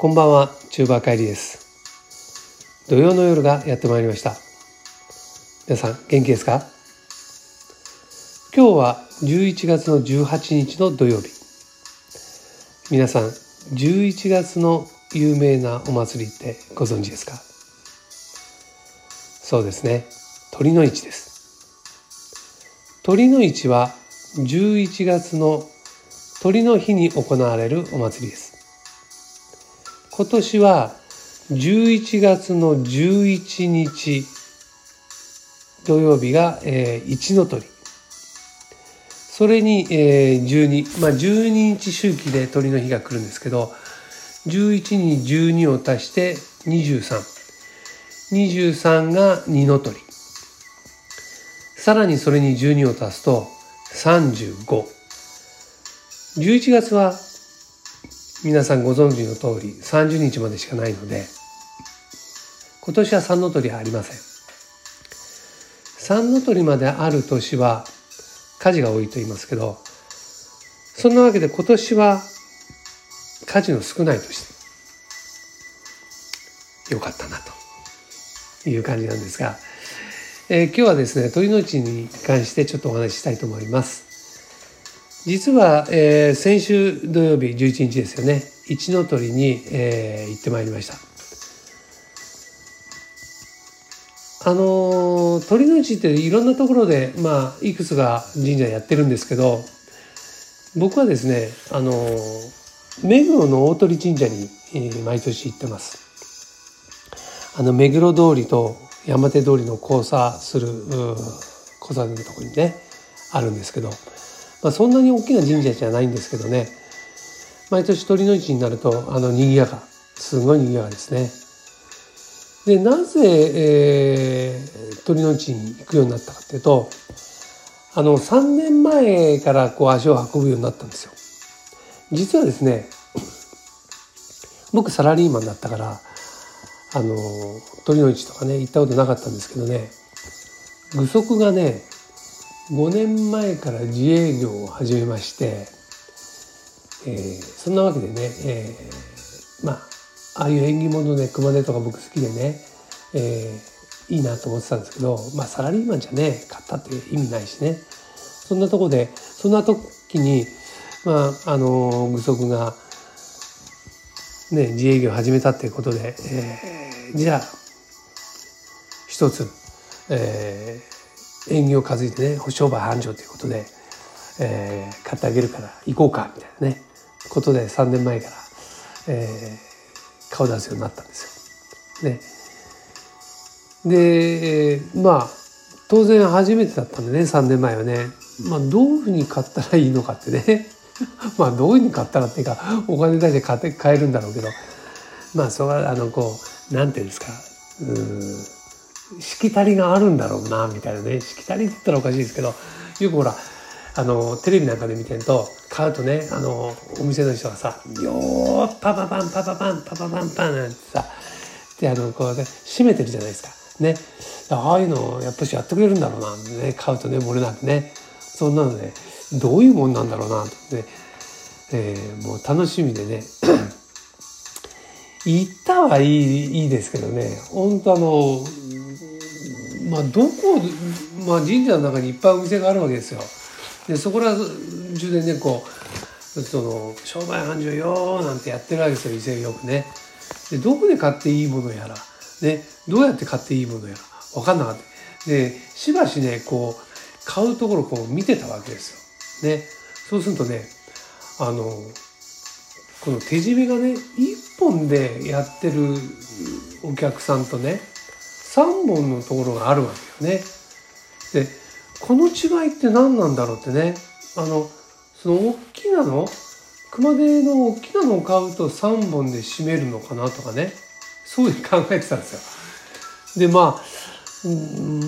こんばんは、チューバー帰りです。土曜の夜がやってまいりました。皆さん、元気ですか？今日は11月の18日の土曜日。皆さん、11月の有名なお祭りってご存知ですか？そうですね、鳥の市です。鳥の市は11月の鳥の日に行われるお祭りです。今年は11月の11日土曜日が、えー、一の鳥。それに、えー、12まあ12日周期で鳥の日が来るんですけど11に12を足して2323が二の鳥。さらにそれに12を足すと3511月は皆さんご存知の通り30日までしかないので今年は三の鳥はありません。三の鳥まである年は火事が多いと言いますけどそんなわけで今年は火事の少ない年。でよかったなと。いう感じなんですが、えー、今日はですね鳥の市に関してちょっとお話ししたいと思います。実は、えー、先週土曜日11日ですよね。一の鳥に、えー、行ってまいりました。あの鳥の市っていろんなところでまあいくつか神社やってるんですけど僕はですねあの目黒の大鳥神社に、えー、毎年行ってます。あの目黒通りと山手通りの交差する交差点のところにねあるんですけどまあ、そんなに大きな神社じゃないんですけどね毎年鳥の市になるとあの賑やかすごい賑やかですね。でなぜ、えー、鳥の市に行くようになったかっていうとあの3年前からこう足を運ぶようになったんですよ。実はですね僕サラリーマンだったからあの鳥の市とかね行ったことなかったんですけどね具足がね5年前から自営業を始めまして、えー、そんなわけでね、えー、まあああいう縁起物で熊手とか僕好きでね、えー、いいなと思ってたんですけど、まあ、サラリーマンじゃね買ったって意味ないしね。そんなとこでそんな時にまああの具足が、ね、自営業を始めたっていうことで、えー、じゃあ一つ、えー縁起を担いでね商売繁盛ということで、えー、買ってあげるから行こうかみたいなねことで3年前から、えー、顔出すようになったんですよ。ね、で、まあ当然初めてだったんでね3年前はね、まあ、どういうふうに買ったらいいのかってね。まあどういうふうに買ったらっていうかお金出して買って買えるんだろうけど。まあそれはあのこうなんていうんですか。うん。しきたりがあるんだろうなみたいなね。しきたりって言ったらおかしいですけどよくほらあのテレビなんかで見てると買うとねあのお店の人がさ「よーパパパンパパパンパパパンパン」なんてさであのこうね閉めてるじゃないですか。ね。ああいうのをやっぱしやってくれるんだろうなね。買うとね漏れなくね。そんなのねどういうもんなんだろうなと。ね、えー、もう楽しみでね。行ったはいいいいですけどね。本当あのまあどこ、まあ、神社の中にいっぱいお店があるわけですよ。でそこら中でねこうその商売繁盛よなんてやってるわけですよ店よくね。でどこで買っていいものやら、ね、どうやって買っていいものやら分かんなかった。でしばしねこう買うところこう見てたわけですよ。ね、そうするとねあのこの手締めがね一本でやってるお客さんとね3本のところがあるわけよね。でこの違いって何なんだろうってね。あのその大きなの？熊手の大きなのを買うと3本で締めるのかなとかね。そういうふうに考えてたんですよ。でまあ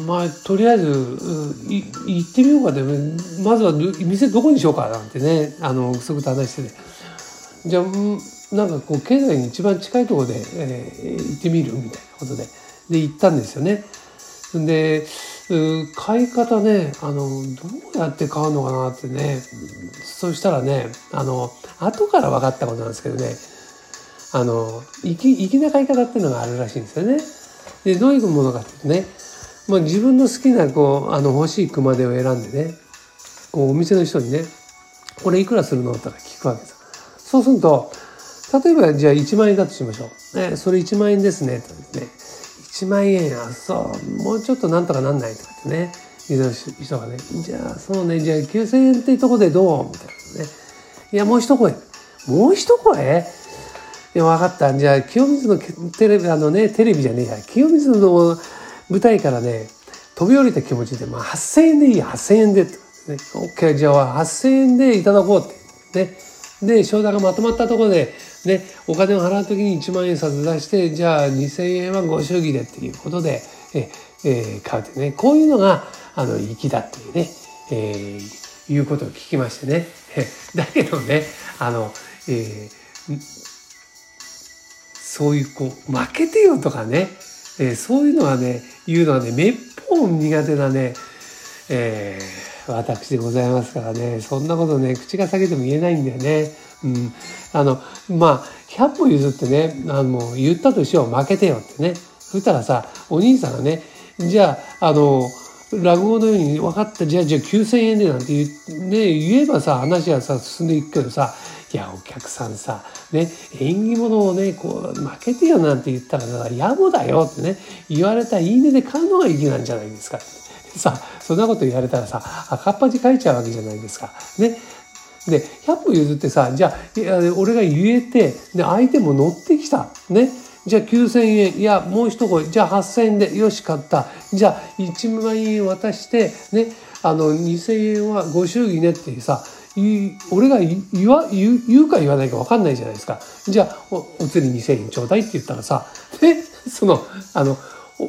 まあとりあえず行ってみようかでまずは店どこにしようかなんてね。あのそくと話してて。じゃあなんかこう経済に一番近いところで、えー、行ってみる？みたいなことで。で行ったんですよね。で買い方ねあのどうやって買うのかなってねそしたらねあの後から分かったことなんですけどねあの粋粋な買い方っていうのがあるらしいんですよね。でどういうものかっていうとね、まあ、自分の好きなこうあの欲しい熊手を選んでねこうお店の人にね「これいくらするの?」とか聞くわけですそうすると例えばじゃあ1万円だとしましょう。ね、それ1万円ですね。とね。1万円あ、そう、もうちょっとなんとかなんないとかってね。言う人がね、じゃあ、そうね、じゃあ9000円っていうとこでどう？みたいなね。いや、もう一声。もう一声？いや、分かった。じゃあ、清水のテレビ、あのね、テレビじゃねえや。清水の舞台からね、飛び降りた気持ちで、まあ、8000円でいい、8000円で。ね、OK、じゃあ、8000円でいただこうって。ね。で、商談がまとまったところで、ね、お金を払う時に1万円札出して、じゃあ2000円はご祝儀でっていうことで、ええー、買うってね、こういうのが、あの、粋だっていうね、えー、いうことを聞きましてね。だけどね、あの、えー、そういう、こう、負けてよとかね、えー、そういうのはね、言うのはね、めっぽう苦手なね、えー、私でございますからね、そんなことね、口が裂けても言えないんだよね。うん。あの、まあ、100歩譲ってね、あの、言ったとしよう、負けてよってね。そしたらさ、お兄さんがね、じゃあ、あの、落語のように分かった、じゃあ、じゃあ9000円でなんて言,、ね、言えばさ、話はさ、進んでいくけどさ、いや、お客さんさ、ね、縁起物をね、こう、負けてよなんて言ったらさ、野暮だよってね、言われたいいねで買うのが意義なんじゃないですか。さ、そんなこと言われたらさ、赤っ端書いちゃうわけじゃないですか。ね。で、100歩譲ってさ、じゃあ、俺が言えて、で、相手も乗ってきた。ね。じゃあ9000円。いや、もう一声。じゃあ8000円で。よし、買った。じゃあ1万円渡して、ね。あの、2000円はご祝儀ねってさ、俺が言わ言うか言わないか分かんないじゃないですか。じゃあおお釣り2,000円ちょうだいって言ったらさ でそのあの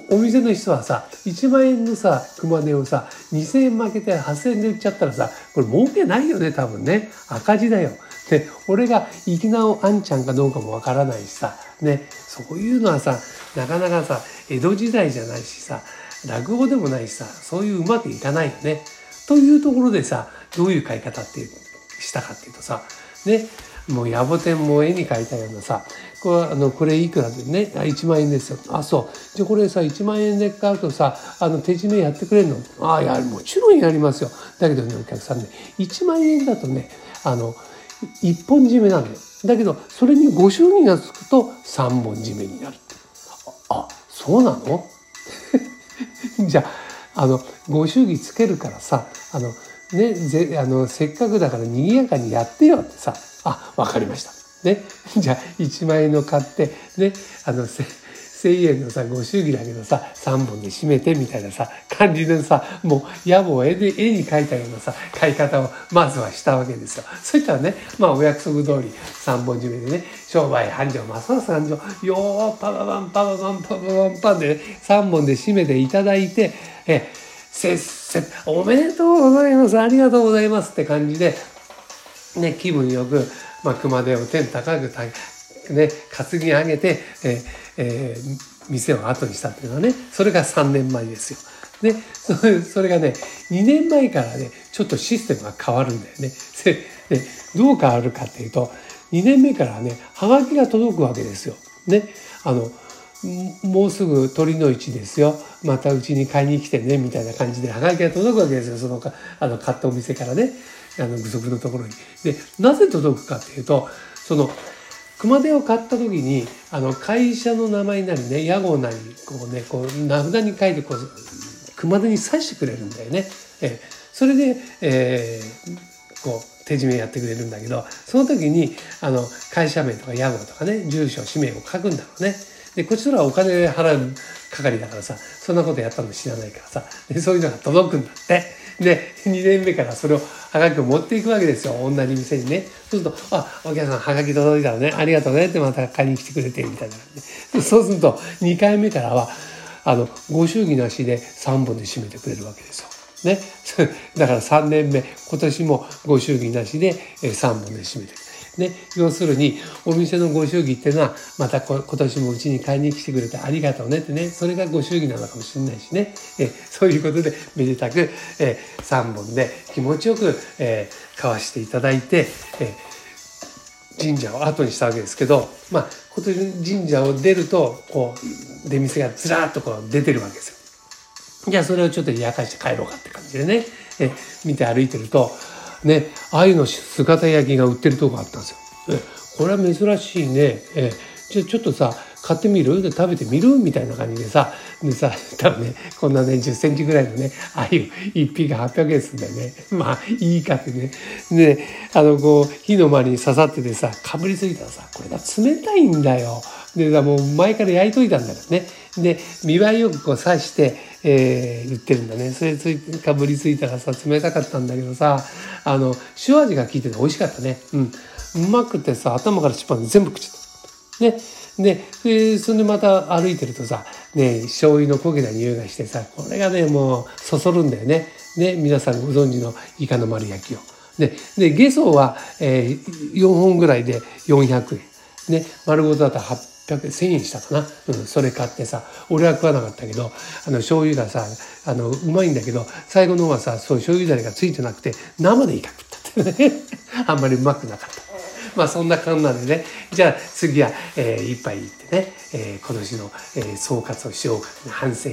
お店の人はさ1万円のさ熊手をさ2,000円負けて8,000円で売っちゃったらさこれ儲けないよね多分ね赤字だよ。で俺が粋なおあんちゃんかどうかもわからないしさねそういうのはさなかなかさ江戸時代じゃないしさ落語でもないしさそういううまくいかないよね。というところでさどういう買い方ってしたかっていうとさねもう野暮天も絵に描いたようなさこれあのこれいくらでねあ1万円ですよ。あそう。じゃこれさ1万円で買うとさあの手締めやってくれるの？ああやもちろんやりますよ。だけどねお客さんね1万円だとねあの1本締めなのよ。だけどそれにご祝儀がつくと3本締めになるあそうなの？じゃああのご祝儀つけるからさあのねぜあのせっかくだから賑やかにやってよってさあ、わかりました。ね。じゃあ、1万円の買って、ね、あの、1000円のさ、ご祝儀だけどさ、3本で締めてみたいなさ、感じでさ、もう野望絵で、絵に描いたようなさ、買い方をまずはしたわけですよ。そしたらね、まあお約束通り3本締めでね、商売繁盛、ますます繁盛、よー、パパパン、パパパン、パパパンパンで、ね、3本で締めていただいて、え、せっせ、おめでとうございます、ありがとうございますって感じで、ね、気分よく、まあ、熊手を天高くね、担ぎ上げて、ええー、店を後にしたっていうのはね、それが3年前ですよ。で、それがね、2年前からね、ちょっとシステムが変わるんだよね。でどう変わるかっていうと、2年目からね、はがきが届くわけですよ。ね。あの、もうすぐ鳥の市ですよ。またうちに買いに来てね、みたいな感じで、はがきが届くわけですよ。その、あの、買ったお店からね。あの具足のところに。でなぜ届くかっていうとその熊手を買った時にあの会社の名前なりね屋号なりこうねこう名札に書いてこう熊手に刺してくれるんだよね。えそれで、えー、こう手締めやってくれるんだけどその時にあの会社名とか屋号とかね住所氏名を書くんだろうね。でこっちとらお金払う係だからさそんなことやったの知らないからさでそういうのが届くんだって。で、2年目からそれをはがきを持っていくわけですよ。同じ店にね。そうすると、あ、お客さんはがき届いたらね、ありがとうねってまた買いに来てくれて、みたいな感じで。そうすると、2回目からは、あの、ご祝儀なしで3本で締めてくれるわけですよ。ね。だから3年目、今年もご祝儀なしで3本で締めてくれる。ね、要するにお店のご祝儀っていうのはまた今年もうちに買いに来てくれてありがとうねってねそれがご祝儀なのかもしれないしねえそういうことでめでたく、え3本で気持ちよく、えー、買わしていただいて、え神社を後にしたわけですけど、まあ、小鳥神社を出ると、こう、出店がずらっとこう出てるわけですよ。じゃあそれをちょっとやかして帰ろうかって感じでね、え見て歩いてると、ね、鮎の姿焼きが売ってるとこがあったんですよ。これは珍しいね。えじゃあちょっとさ、買ってみる？で食べてみる？みたいな感じでさ、でさ、多分ね、こんなね、10センチぐらいのね、ああいう一匹800円すんだよね。まあ、いいかってね。で、あの、こう、火の周りに刺さっててさ、かぶりついたらさ、これが冷たいんだよ。で、もう前から焼いといたんだからね。で、見栄えよくこう刺して、えー、言ってるんだね。それつい、かぶりついたらさ、冷たかったんだけどさ、あの、塩味が効いてて美味しかったね。うん。うまくてさ、頭から尻尾まで全部食っちゃった。ね。で、でそれでまた歩いてるとさ、ね、醤油の焦げた匂いがしてさ、これがね、もうそそるんだよね。ね、皆さんご存知のイカの丸焼きを。で、で、ゲソは、えー、4本ぐらいで400円。ね、丸ごとだったら800円、1000円したかな。うん、それ買ってさ、俺は食わなかったけど、あの、醤油がさ、あの、うまいんだけど、最後の方はさ、そういう醤油だれがついてなくて、生でイカ食ったってね。あんまりうまくなかった。まあそんな感じなんでね、じゃあ次は、えー、一杯行ってね、えー、今年の、えー、総括をしようか、反省。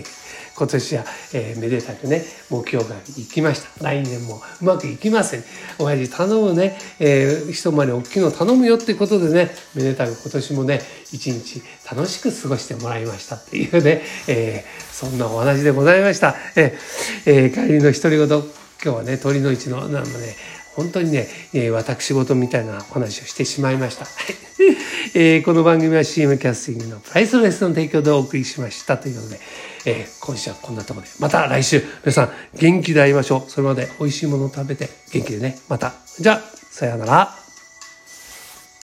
今年は、えー、めでたくね、目標が行きました。来年もうまくいきません。親父頼むね、えー、一回り大きいの頼むよっていうことでね、めでたく今年もね、一日楽しく過ごしてもらいましたっていうね、えー、そんなお話でございました。えー、えー、帰りの独り言、今日はね、鳥の市の、なんもね、本当にね、えー、私事みたいなお話をしてしまいました。えー、この番組は CM キャスティングのプライスレスの提供でお送りしましたということで、えー、今週はこんなところで、また来週、皆さん元気で会いましょう。それまで美味しいものを食べて元気でね、また。じゃあ、さようなら。